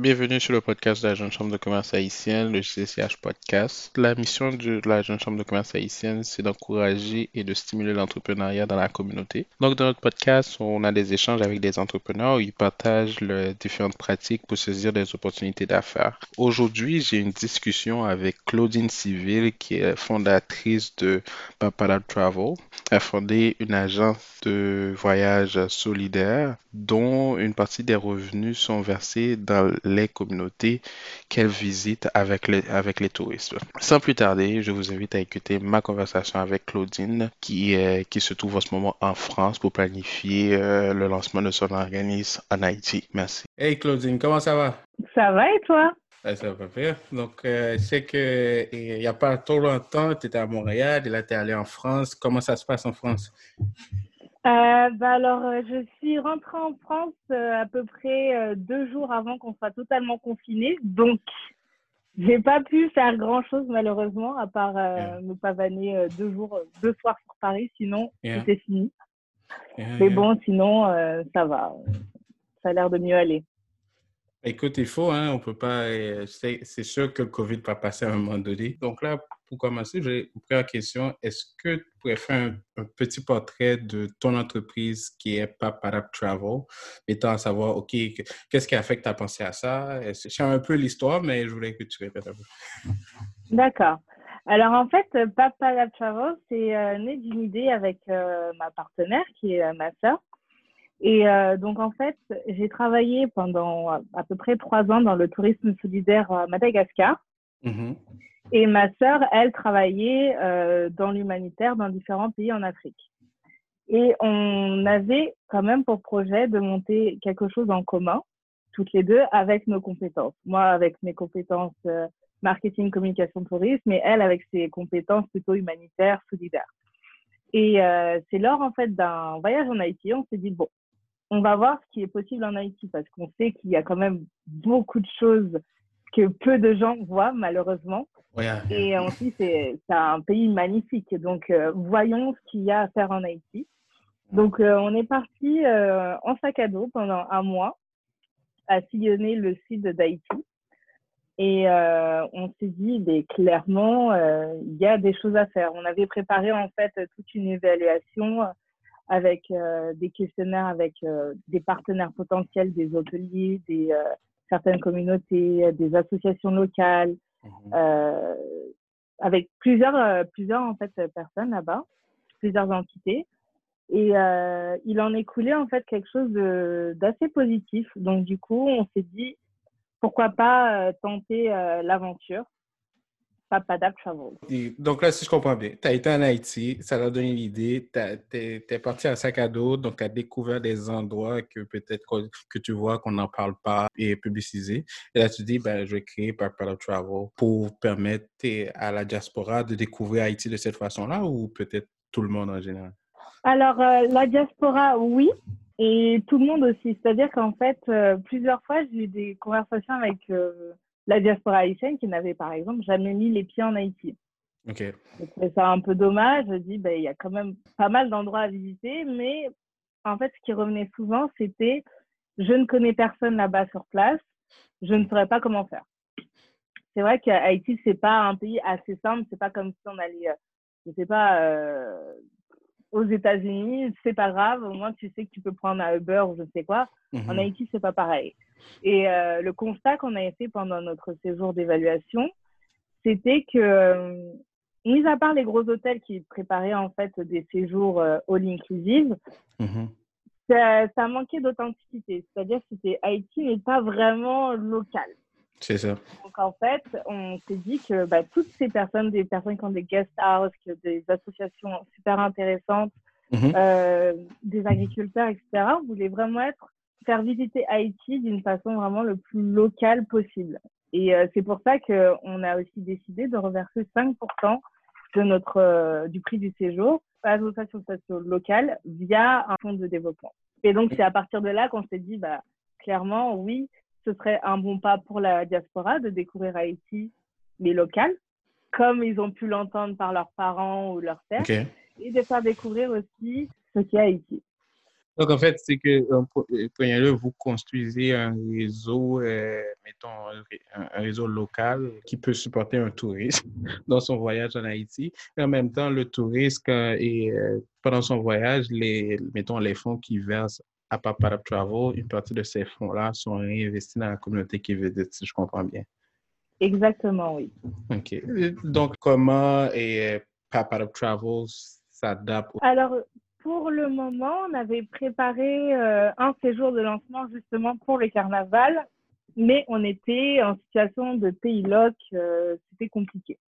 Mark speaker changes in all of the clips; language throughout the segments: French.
Speaker 1: Bienvenue sur le podcast de la Jeune Chambre de commerce haïtienne, le CCH Podcast. La mission de la Jeune Chambre de commerce haïtienne, c'est d'encourager et de stimuler l'entrepreneuriat dans la communauté. Donc, dans notre podcast, on a des échanges avec des entrepreneurs où ils partagent leurs différentes pratiques pour saisir des opportunités d'affaires. Aujourd'hui, j'ai une discussion avec Claudine Civil, qui est fondatrice de Papala Travel. Elle a fondé une agence de voyage solidaire dont une partie des revenus sont versés dans les communautés qu'elle visite avec les, avec les touristes. Sans plus tarder, je vous invite à écouter ma conversation avec Claudine qui, se trouve en ce moment en France pour planifier euh, le lancement de son organisme en Haïti. Merci. Hey Claudine, comment ça va?
Speaker 2: Ça va et toi?
Speaker 1: ça va bien. Donc, euh, je sais qu'il n'y a pas trop longtemps, tu étais à Montréal, et là, tu es allé en France. Comment ça se passe en France?
Speaker 2: Euh, bah alors, euh, je suis rentrée en France euh, à peu près deux jours avant qu'on soit totalement confiné. Donc, j'ai pas pu faire grand chose malheureusement, à part me pavaner deux jours, deux soirs sur Paris. Sinon, c'était fini. Mais bon, sinon, ça va. Ça a l'air de mieux aller.
Speaker 1: Écoute, il faut, hein, on peut pas. C'est sûr que le COVID va passer à un moment donné. Donc là, pour commencer, j'ai une première question. Est-ce que tu pourrais faire un, petit portrait de ton entreprise qui est Paparap Travel, étant à savoir, OK, qu'est-ce qui a fait que tu as pensé à ça? Je sais un peu l'histoire, mais je voulais que tu répètes un peu.
Speaker 2: D'accord. Alors en fait, Paparap Travel, c'est euh, né d'une idée avec euh, ma partenaire qui est euh, ma sœur. Et donc, en fait, j'ai travaillé pendant à peu près trois ans dans le tourisme solidaire à Madagascar. Mm-hmm. Et ma sœur, elle travaillait euh, dans l'humanitaire dans différents pays en Afrique. Et on avait quand même pour projet de monter quelque chose en commun, toutes les deux, avec nos compétences. Moi, avec mes compétences euh, marketing, communication, tourisme, et elle avec ses compétences plutôt humanitaires, solidaires. Et euh, c'est lors, en fait, d'un voyage en Haïti, on s'est dit, bon, on va voir ce qui est possible en Haïti, parce qu'on sait qu'il y a quand même beaucoup de choses que peu de gens voient, malheureusement. Et ensuite, c'est un pays magnifique. Donc, euh, voyons ce qu'il y a à faire en Haïti. Donc, euh, on est parti euh, en sac à dos pendant un mois à sillonner le sud d'Haïti. Et on s'est dit, mais clairement, il y a des choses à faire. On avait préparé en fait toute une évaluation avec des questionnaires avec des partenaires potentiels, des hôteliers, des certaines communautés, des associations locales, Mhm. Euh, avec plusieurs, euh, plusieurs en fait, personnes là-bas, plusieurs entités. Et euh, il en est coulé en fait quelque chose d'assez positif. Donc du coup, on s'est dit pourquoi pas tenter l'aventure Travel.
Speaker 1: donc là, si je comprends bien, tu as été en Haïti, ça t'a donné l'idée, tu es, parti à sac à dos, donc tu as découvert des endroits que peut-être que, tu vois qu'on n'en parle pas et publicisé. Et là, tu dis, ben, je vais créer Papada Travel pour permettre à la diaspora de découvrir Haïti de cette façon-là ou peut-être tout le monde en général?
Speaker 2: Alors, euh, la diaspora, oui. Et tout le monde aussi. C'est-à-dire qu'en fait, euh, plusieurs fois, j'ai eu des conversations avec euh, la diaspora haïtienne qui n'avait par exemple jamais mis les pieds en Haïti. Ok. Ça un peu dommage. Je dis, ben, il y a quand même pas mal d'endroits à visiter, mais en fait, ce qui revenait souvent, c'était je ne connais personne là-bas sur place, je ne saurais pas comment faire. C'est vrai qu'Haïti, c'est pas un pays assez simple, c'est pas comme si on allait, euh, je sais pas, euh, aux États-Unis, c'est pas grave, au moins tu sais que tu peux prendre un Uber ou je ne sais quoi. En mhm. Haïti, c'est pas pareil. Et euh, le constat qu'on a fait pendant notre séjour d'évaluation, c'était que, euh, mis à part les gros hôtels qui préparaient en fait des séjours euh, all inclusive, mhm. ça, ça, manquait d'authenticité. C'est-à-dire que c'était Haïti, mais pas vraiment local.
Speaker 1: C'est ça.
Speaker 2: Donc en fait, on s'est dit que bah, toutes ces personnes, des personnes qui ont des guest houses, des associations super intéressantes, mhm. euh, des agriculteurs, etc., voulaient vraiment être faire visiter Haïti d'une façon vraiment le plus locale possible. Et euh, c'est pour ça qu'on a aussi décidé de reverser 5% de notre, euh, du prix du séjour à l'association locale via un fonds de développement. Et donc, c'est à partir de là qu'on s'est dit, bah, clairement, oui, ce serait un bon pas pour la diaspora de découvrir Haïti, mais local, comme ils ont pu l'entendre par leurs parents ou leurs pères, et de faire découvrir aussi ce qu'est Haïti.
Speaker 1: Donc, en fait, c'est que, prenez-le, vous construisez un réseau, mettons, un, réseau local qui peut supporter un touriste dans son voyage en Haïti. Et en même temps, le touriste, et, pendant son voyage, les, mettons, les fonds qui versent à Paparap Travel, une partie de ces fonds-là sont réinvestis dans la communauté qui visite, si je comprends bien.
Speaker 2: Exactement, oui.
Speaker 1: OK. Donc, comment et Paparap Travel s'adapte?
Speaker 2: Alors, pour le moment, on avait préparé euh, un séjour de lancement justement pour le carnaval, mais on était en situation de pays loc, euh, c'était compliqué.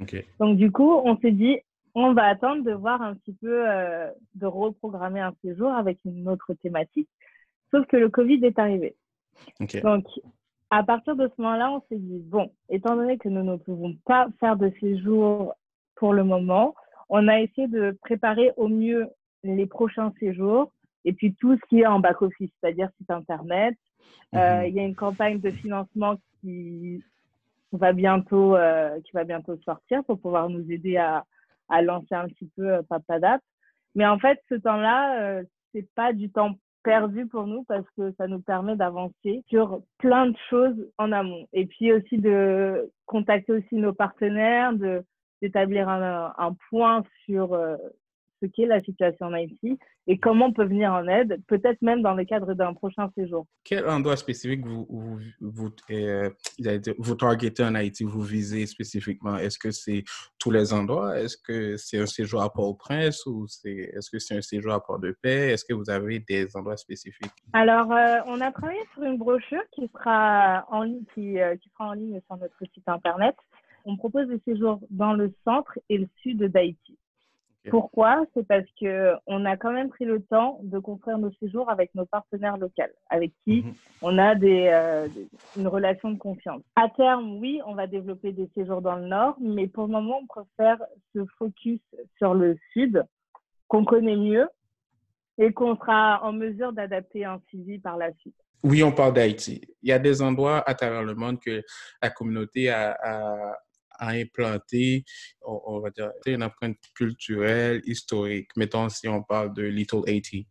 Speaker 1: OK.
Speaker 2: Donc, du coup, on s'est dit, on va attendre de voir un petit peu, euh, de reprogrammer un séjour avec une autre thématique. Sauf que le Covid est arrivé. Donc, à partir de ce moment-là, on s'est dit, bon, étant donné que nous ne pouvons pas faire de séjour pour le moment, on a essayé de préparer au mieux les prochains séjours et puis tout ce qui est en back-office, c'est-à-dire site Internet. Euh, mhm. Il y a une campagne de financement qui va bientôt, euh, qui va bientôt sortir pour pouvoir nous aider à, à lancer un petit peu euh, Papadap. Mais en fait, ce temps-là, euh, c'est pas du temps perdu pour nous parce que ça nous permet d'avancer sur plein de choses en amont. Et puis aussi de contacter aussi nos partenaires, de d'établir un, un, point sur euh, ce qu'est la situation en Haïti et comment on peut venir en aide, peut-être même dans le cadre d'un prochain séjour.
Speaker 1: Quel endroit spécifique vous, vous, vous, euh, vous targetez en Haïti, vous visez spécifiquement? Est-ce que c'est tous les endroits? Est-ce que c'est un séjour à Port-au-Prince ou est-ce que c'est un séjour à Port-de-Paix? Est-ce que vous avez des endroits spécifiques?
Speaker 2: Alors, euh, on a travaillé sur une brochure qui sera en qui, euh, qui sera en ligne sur notre site Internet. On propose des séjours dans le centre et le sud d'Haïti. Pourquoi? C'est parce que on a quand même pris le temps de construire nos séjours avec nos partenaires locaux, avec qui mhm. on a euh, une relation de confiance. À terme, oui, on va développer des séjours dans le nord, mais pour le moment, on préfère se focus sur le sud, qu'on connaît mieux et qu'on sera en mesure d'adapter un suivi par la suite.
Speaker 1: Oui, on parle d'Haïti. Il y a des endroits à travers le monde que la communauté a, a à implanter, on, va dire, une empreinte culturelle, historique. Mettons, si on parle de Little Haiti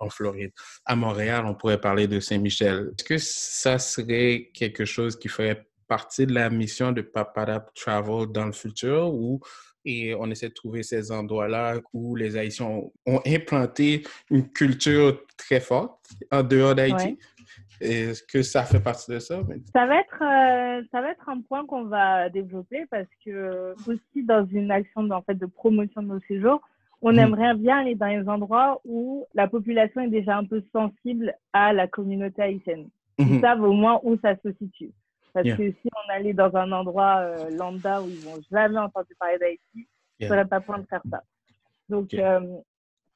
Speaker 1: en Floride. À Montréal, on pourrait parler de Saint-Michel. Est-ce que ça serait quelque chose qui ferait partie de la mission de Papadap Travel dans le futur ou et on essaie de trouver ces endroits-là où les Haïtiens ont, implanté une culture très forte en dehors d'Haïti? Est-ce que ça fait partie de ça?
Speaker 2: Ça va être, euh, ça va être un point qu'on va développer parce que aussi dans une action en fait, de promotion de nos séjours, on mhm. aimerait bien aller dans les endroits où la population est déjà un peu sensible à la communauté haïtienne. Ils mhm. savent au moins où ça se situe. Parce que si on allait dans un endroit euh, lambda où ils n'ont jamais entendu parler d'Haïti, yeah. ça n'aurait pas point de faire ça. Donc, euh,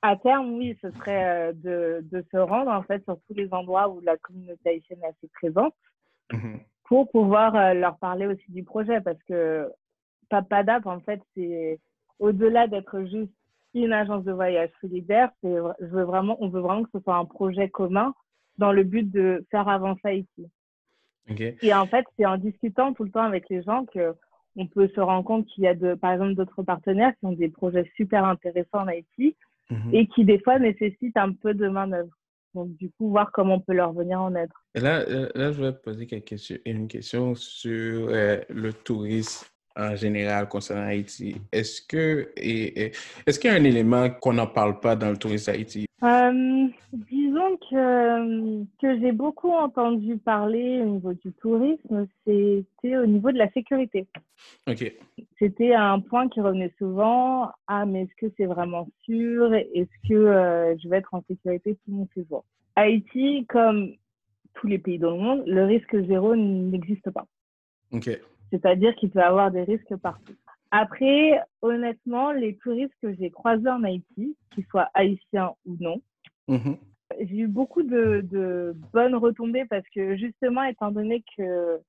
Speaker 2: à terme, oui, ce serait euh, de, de, se rendre en fait sur tous les endroits où la communauté haïtienne est assez présente mm-hmm. pour pouvoir euh, leur parler aussi du projet parce que Papadap, en fait, c'est au-delà d'être juste une agence de voyage solidaire, c'est je veux vraiment, on veut vraiment que ce soit un projet commun dans le but de faire avancer Haïti. Et en fait, c'est en discutant tout le temps avec les gens que on peut se rendre compte qu'il y a de, par exemple d'autres partenaires qui ont des projets super intéressants en Haïti Mhm. et qui des fois nécessitent un peu de main-d'œuvre. Donc, du coup, voir comment on peut leur venir en aide.
Speaker 1: Et là, là je vais poser une question sur euh, le tourisme en général concernant Haïti. Est-ce que est-ce qu'il y a un élément qu'on n'en parle pas dans le tourisme Haïti?
Speaker 2: Euh, disons que, que j'ai beaucoup entendu parler au niveau du tourisme, c'était au niveau de la sécurité.
Speaker 1: Ok.
Speaker 2: C'était un point qui revenait souvent. Ah, mais est-ce que c'est vraiment sûr? Est-ce que euh, je vais être en sécurité tout mon séjour Haïti, comme tous les pays dans le monde, le risque zéro n'existe pas.
Speaker 1: Ok.
Speaker 2: C'est-à-dire qu'il peut y avoir des risques partout. Après, honnêtement, les touristes que j'ai croisés en Haïti, qu'ils soient haïtiens ou non, mhm. j'ai eu beaucoup de, de, bonnes retombées parce que justement, étant donné que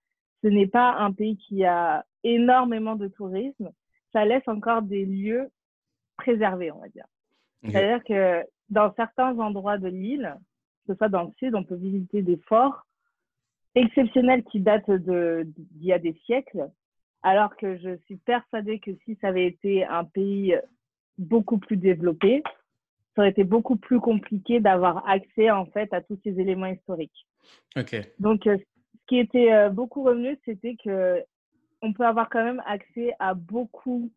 Speaker 2: ce n'est pas un pays qui a énormément de tourisme, ça laisse encore des lieux préservés, on va dire. C'est-à-dire que dans certains endroits de l'île, que ce soit dans le sud, on peut visiter des forts exceptionnels qui datent d'il y a des siècles, alors que je suis persuadée que si ça avait été un pays beaucoup plus développé, ça aurait été beaucoup plus compliqué d'avoir accès en fait à tous ces éléments historiques.
Speaker 1: Ok.
Speaker 2: Donc, ce qui était beaucoup revenu, c'était que on peut avoir quand même accès à beaucoup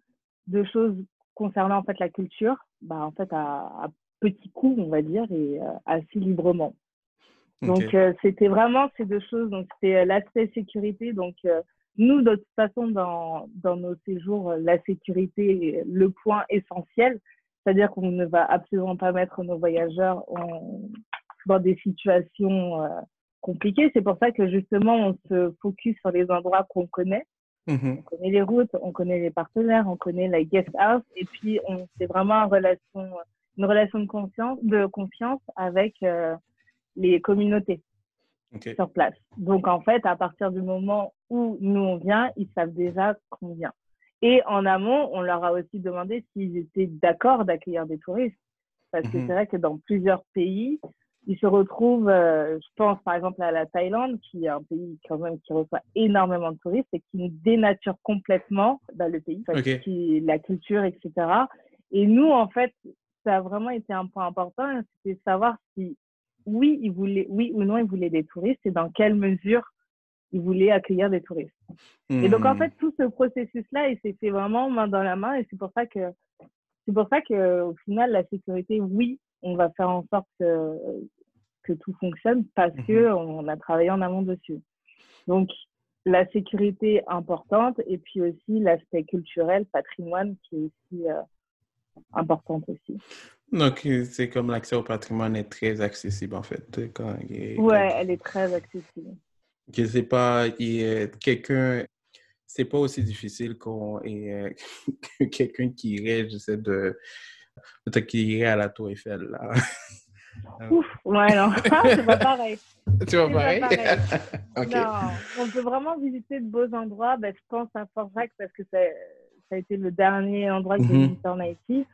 Speaker 2: de choses concernant en fait la culture, bah, en fait à, à petits coups, on va dire, et assez librement. Donc, c'était vraiment ces deux choses. Donc, c'était l'aspect sécurité. Donc, nous, de toute façon, dans, dans nos séjours, la sécurité est le point essentiel. C'est-à-dire qu'on ne va absolument pas mettre nos voyageurs en, dans des situations euh, compliquées. C'est pour ça que justement, on se focus sur les endroits qu'on connaît.
Speaker 1: Mmh
Speaker 2: On connaît les routes, on connaît les partenaires, on connaît la guest house. Et puis, c'est vraiment une relation, une relation de confiance, de confiance avec euh, les communautés Sur place. Donc, en fait, à partir du moment où nous, on vient, ils savent déjà qu'on vient. Et en amont, on leur a aussi demandé s'ils étaient d'accord d'accueillir des touristes. Parce que
Speaker 1: Mhm.
Speaker 2: c'est vrai que dans plusieurs pays, ils se retrouvent, euh, je pense par exemple à la Thaïlande, qui est un pays quand même qui reçoit énormément de touristes et qui nous dénature complètement bah, le pays, qui- la culture, etc. Et nous, en fait, ça a vraiment été un point important, c'était de savoir si oui, ils voulaient, oui ou non, ils voulaient des touristes et dans quelle mesure ils voulaient accueillir des touristes. Et donc, en
Speaker 1: Hmm.
Speaker 2: fait, tout ce processus-là, il s'est fait vraiment main dans la main. Et c'est pour ça que, c'est pour ça que, au final, la sécurité, oui, on va faire en sorte que, que tout fonctionne parce
Speaker 1: Mhm.
Speaker 2: que on a travaillé en amont dessus. Donc, la sécurité importante et puis aussi l'aspect culturel, patrimoine qui est aussi euh, important aussi.
Speaker 1: Donc, euh, c'est comme l'accès au patrimoine est très accessible, en fait. Quand, il est-
Speaker 2: Ouais, elle est très accessible.
Speaker 1: Je sais pas, quelqu'un, c'est pas aussi difficile qu'on et, euh, que quelqu'un qui irait, je sais, de, peut-être qui irait à la Tour Eiffel, là.
Speaker 2: Ouf, ouais, non, c'est pas pareil.
Speaker 1: tu vois pareil?
Speaker 2: Non, on peut vraiment visiter de beaux endroits. Ben, je pense à Fort Jacques parce que ça, ça a été le dernier endroit que j'ai
Speaker 1: Mhm.
Speaker 2: visité en Haïti,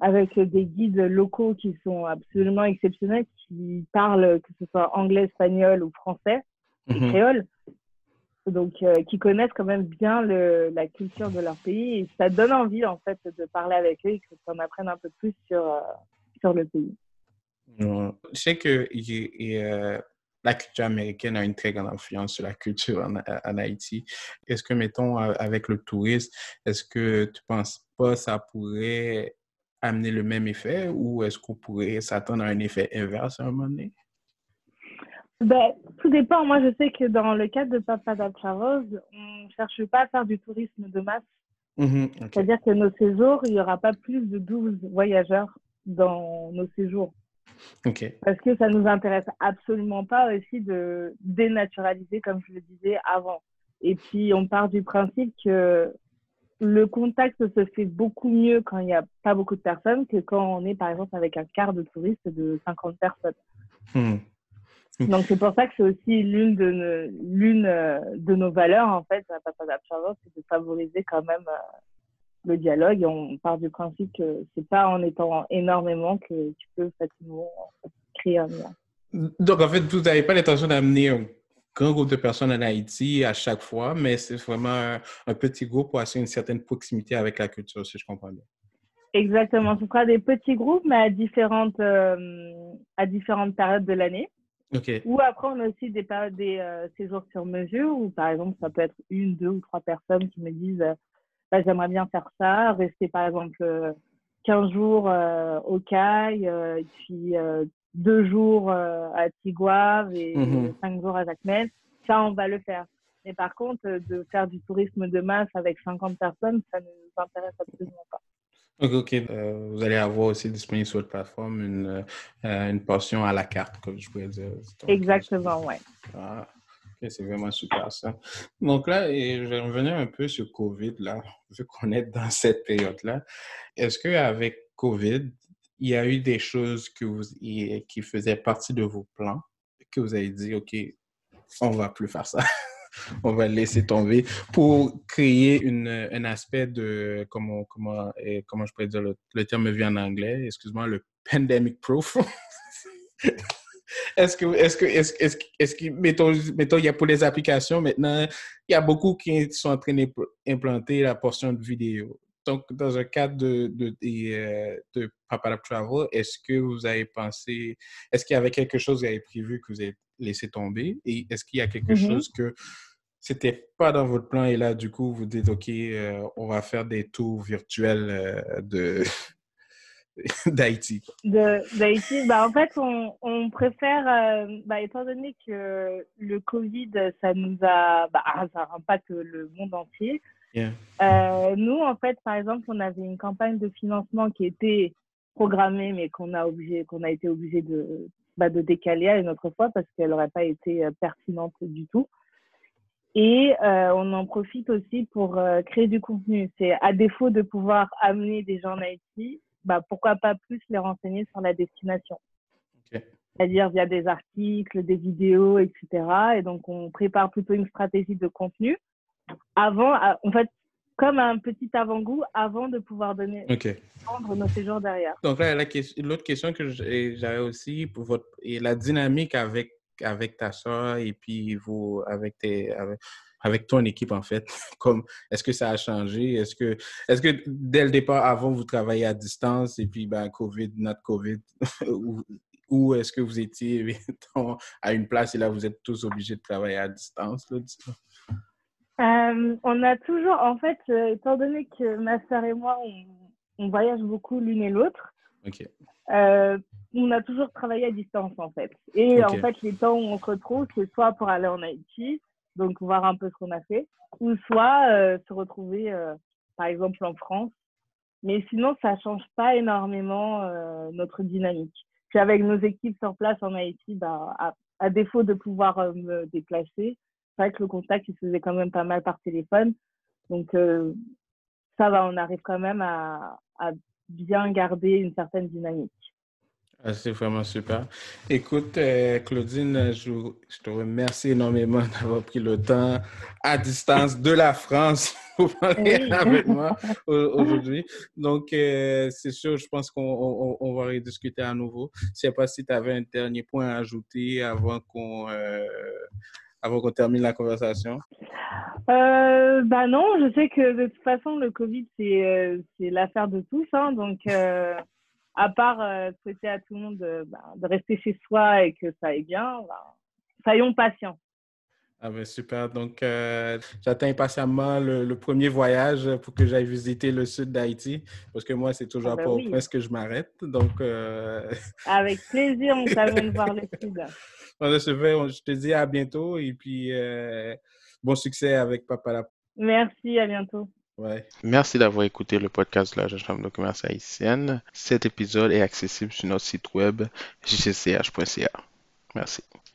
Speaker 2: avec des guides locaux qui sont absolument exceptionnels, qui parlent, que ce soit anglais, espagnol ou français, et
Speaker 1: Mhm.
Speaker 2: créole. Donc, euh, qui connaissent quand même bien le, la culture de leur pays. Et ça donne envie, en fait, de parler avec eux et en apprennes un peu plus sur, euh, sur le pays.
Speaker 1: Je sais que euh, la culture américaine a une très grande influence sur la culture en, en Haïti. Est-ce que, mettons, euh, avec le tourisme, est-ce que tu penses pas ça pourrait amener le même effet ou est-ce qu'on pourrait s'attendre à un effet inverse à un moment donné?
Speaker 2: Ben, tout dépend. Moi, je sais que dans le cadre de Papada Travels, on ne cherche pas à faire du tourisme de masse.
Speaker 1: Mhm, ok.
Speaker 2: C'est-à-dire que nos séjours, il n'y aura pas plus de 12 voyageurs dans nos séjours.
Speaker 1: Ok.
Speaker 2: Parce que ça nous intéresse absolument pas aussi de dénaturaliser, comme je le disais avant. Et puis, on part du principe que le contact se fait beaucoup mieux quand il n'y a pas beaucoup de personnes que quand on est, par exemple, avec un quart de touristes de 50 personnes.
Speaker 1: Hmm.
Speaker 2: Donc, c'est pour ça que c'est aussi l'une de, nos- l'une euh, de nos valeurs, en fait, à Travel, c'est de favoriser quand même euh, le dialogue. Et on part du principe que c'est pas en étant énormément que tu peux facilement créer un lien.
Speaker 1: Donc, en fait, vous n'avez pas l'intention d'amener grand groupe de personnes en Haïti à chaque fois, mais c'est vraiment un, un petit groupe pour assurer une certaine proximité avec la culture, si je comprends bien.
Speaker 2: Exactement. Ce sera des petits groupes, mais à différentes, euh, à différentes périodes de l'année.
Speaker 1: Ok.
Speaker 2: Ou après, on a aussi des, périodes- des euh, séjours sur mesure où, par exemple, ça peut être une, deux ou trois personnes qui me disent euh, bah, j'aimerais bien faire ça, rester par exemple euh, 15 jours au CAI, et puis deux jours euh, à Tigouave et
Speaker 1: Mhm.
Speaker 2: cinq jours à Jacmel. Ça, on va le faire. Mais par contre, euh, de faire du tourisme de masse avec 50 personnes, ça ne nous intéresse absolument pas.
Speaker 1: Ok. Euh, vous allez avoir aussi disponible sur votre plateforme une, euh, une portion à la carte, comme je pourrais dire. Donc,
Speaker 2: Exactement, ouais.
Speaker 1: Ah, ok, c'est vraiment super ça. Donc là, et je vais revenir un peu sur COVID, là, vu qu'on est dans cette période-là. Est-ce qu'avec COVID, il y a eu des choses que vous, qui faisaient partie de vos plans, que vous avez dit, OK, on va plus faire ça. on va laisser tomber pour créer une, un aspect de, comment, comment, eh, comment je pourrais dire, le, le terme me vient en anglais, excuse-moi, le pandemic proof. Est-ce que, est-ce que, est-ce, est-ce, est-ce que, mettons, mettons, il y a pour les applications maintenant, il y a beaucoup qui sont en train d'implanter la portion de vidéo. Donc, dans un cadre de, de, de, de Travel, est-ce que vous avez pensé, est-ce qu'il y avait quelque chose que vous avez prévu que vous avez laissé tomber? Et est-ce qu'il y a quelque mm-hmm. chose que c'était pas dans votre plan et là, du coup, vous dites, OK, on va faire des tours virtuels de, d'Haïti
Speaker 2: D'Haïti, bah, en fait, on, on préfère, euh, bah, étant donné que le Covid, ça nous a, bah, ça impacte le monde entier. Euh, nous, en fait, par exemple, on avait une campagne de financement qui était programmée, mais qu'on a, obligé, qu'on a été obligé de, bah, de décaler à une autre fois parce qu'elle n'aurait pas été euh, pertinente du tout. Et euh, on en profite aussi pour créer du contenu. C'est à défaut de pouvoir amener des gens en Haïti, bah, pourquoi pas plus les renseigner sur la destination. C'est-à-dire via des articles, des vidéos, etc. Et donc, on prépare plutôt une stratégie de contenu avant, en fait, comme un petit avant-goût avant de pouvoir donner, prendre nos séjours derrière.
Speaker 1: Donc là, l'autre question que j'avais aussi pour votre, et la dynamique avec, avec ta soeur et puis vous, avec tes, avec ton équipe, en fait? Comme, est-ce que ça a changé? Est-ce que, est-ce que dès le départ, avant, vous travaillez à distance et puis, ben, COVID, notre COVID, ou, est-ce que vous étiez à une place et là, vous êtes tous obligés de travailler à distance?
Speaker 2: Euh, on a toujours, en fait, euh, étant donné que ma soeur et moi, on, voyage beaucoup l'une et l'autre, euh, on a toujours travaillé à distance, en fait. Et en fait, les temps où on se retrouve, c'est soit pour aller en Haïti, donc voir un peu ce qu'on a fait, ou soit euh, se retrouver, euh, par exemple, en France. Mais sinon, ça change pas énormément notre dynamique. Puis avec nos équipes sur place en Haïti, bah, à, défaut de pouvoir me déplacer, c'est vrai que le contact, il se faisait quand même pas mal par téléphone. Donc, ça va, on arrive quand même à, à bien garder une certaine dynamique.
Speaker 1: Ah, c'est vraiment super. Écoute, euh, Claudine, je, te remercie énormément d'avoir pris le temps à distance de la France pour parler avec moi aujourd'hui. Donc, euh, c'est sûr, je pense qu'on on, va rediscuter à nouveau. Je ne sais pas si tu avais un dernier point à ajouter avant qu'on euh, avant qu'on termine la conversation?
Speaker 2: Euh, bah non, je sais que de toute façon, le Covid, c'est l'affaire de tous. Hein, donc, à part euh, souhaiter à tout le monde de, bah, de, rester chez soi et que ça aille bien, bah, soyons patients.
Speaker 1: Ah ben super. Donc, euh, j'attends impatiemment le, premier voyage pour que j'aille visiter le sud d'Haïti, parce que moi, c'est toujours ah ben pas au prince que je m'arrête. Donc, euh,
Speaker 2: avec plaisir, on t'amène voir le sud.
Speaker 1: je te dis à bientôt et puis bon succès avec Papa
Speaker 2: Merci, à bientôt.
Speaker 1: Merci d'avoir écouté le podcast de la Chambre de commerce haïtienne. Cet épisode est accessible sur notre site web jcch.ca. Merci.